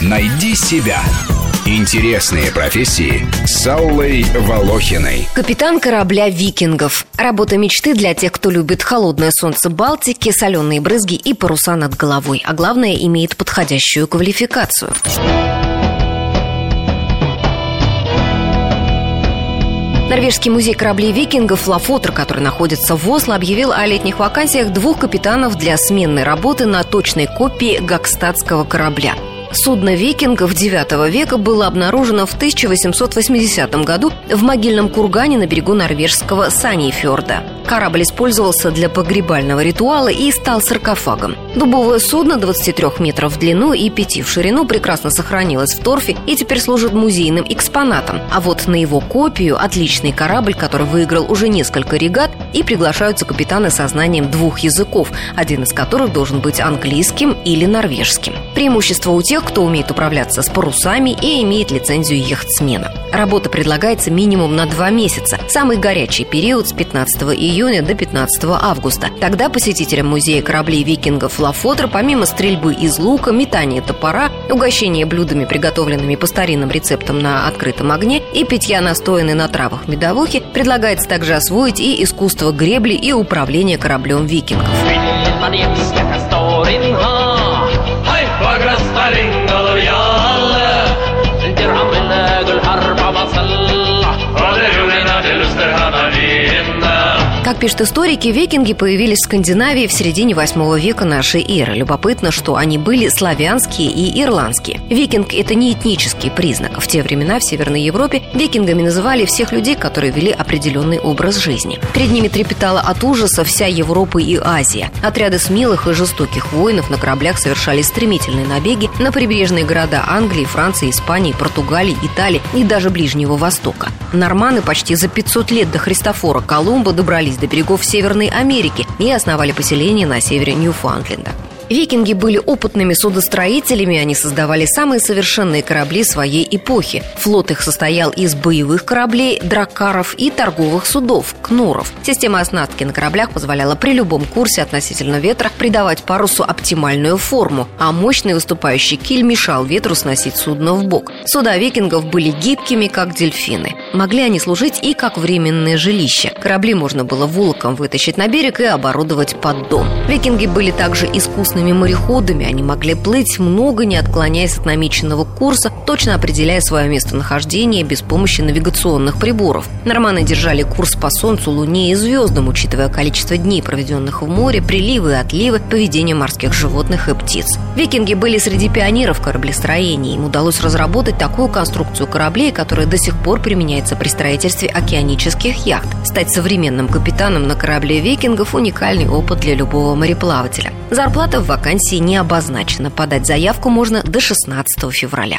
Найди себя. Интересные профессии с Аллой Волохиной. Капитан корабля «Викингов». Работа мечты для тех, кто любит холодное солнце Балтики, соленые брызги и паруса над головой. А главное, имеет подходящую квалификацию. Норвежский музей кораблей викингов Лафотер, который находится в Осло, объявил о летних вакансиях двух капитанов для сменной работы на точной копии гакстатского корабля. Судно викингов IX века было обнаружено в 1880 году в могильном кургане на берегу норвежского Санифьорда. Корабль использовался для погребального ритуала и стал саркофагом. Дубовое судно 23 метров в длину и 5 в ширину прекрасно сохранилось в торфе и теперь служит музейным экспонатом. А вот на его копию отличный корабль, который выиграл уже несколько регат, и приглашаются капитаны со знанием двух языков, один из которых должен быть английским или норвежским. Преимущество у тех, кто умеет управляться с парусами и имеет лицензию яхтсмена. Работа предлагается минимум на два месяца. Самый горячий период с 15 июня до 15 августа. Тогда посетителям музея кораблей викингов Лафотер, помимо стрельбы из лука, метания топора, угощения блюдами, приготовленными по старинным рецептам на открытом огне и питья настоянной на травах медовухи, предлагается также освоить и искусство гребли и управления кораблем викингов. Как пишут историки, викинги появились в Скандинавии в середине 8 века нашей эры. Любопытно, что они были славянские и ирландские. Викинг – это не этнический признак. В те времена в Северной Европе викингами называли всех людей, которые вели определенный образ жизни. Перед ними трепетала от ужаса вся Европа и Азия. Отряды смелых и жестоких воинов на кораблях совершали стремительные набеги на прибрежные города Англии, Франции, Испании, Португалии, Италии и даже Ближнего Востока. Норманы почти за 500 лет до Христофора Колумба добрались до берегов Северной Америки и основали поселение на севере Ньюфаундленда. Викинги были опытными судостроителями, они создавали самые совершенные корабли своей эпохи. Флот их состоял из боевых кораблей, дракаров и торговых судов, кнуров. Система оснастки на кораблях позволяла при любом курсе относительно ветра придавать парусу оптимальную форму, а мощный выступающий киль мешал ветру сносить судно в бок. Суда викингов были гибкими, как дельфины. Могли они служить и как временное жилище. Корабли можно было волоком вытащить на берег и оборудовать поддон. Викинги были также искусны искусными мореходами они могли плыть много, не отклоняясь от намеченного курса, точно определяя свое местонахождение без помощи навигационных приборов. Норманы держали курс по Солнцу, Луне и звездам, учитывая количество дней, проведенных в море, приливы и отливы, поведение морских животных и птиц. Викинги были среди пионеров кораблестроения. Им удалось разработать такую конструкцию кораблей, которая до сих пор применяется при строительстве океанических яхт. Стать современным капитаном на корабле викингов – уникальный опыт для любого мореплавателя. Зарплата в вакансии не обозначена. Подать заявку можно до 16 февраля.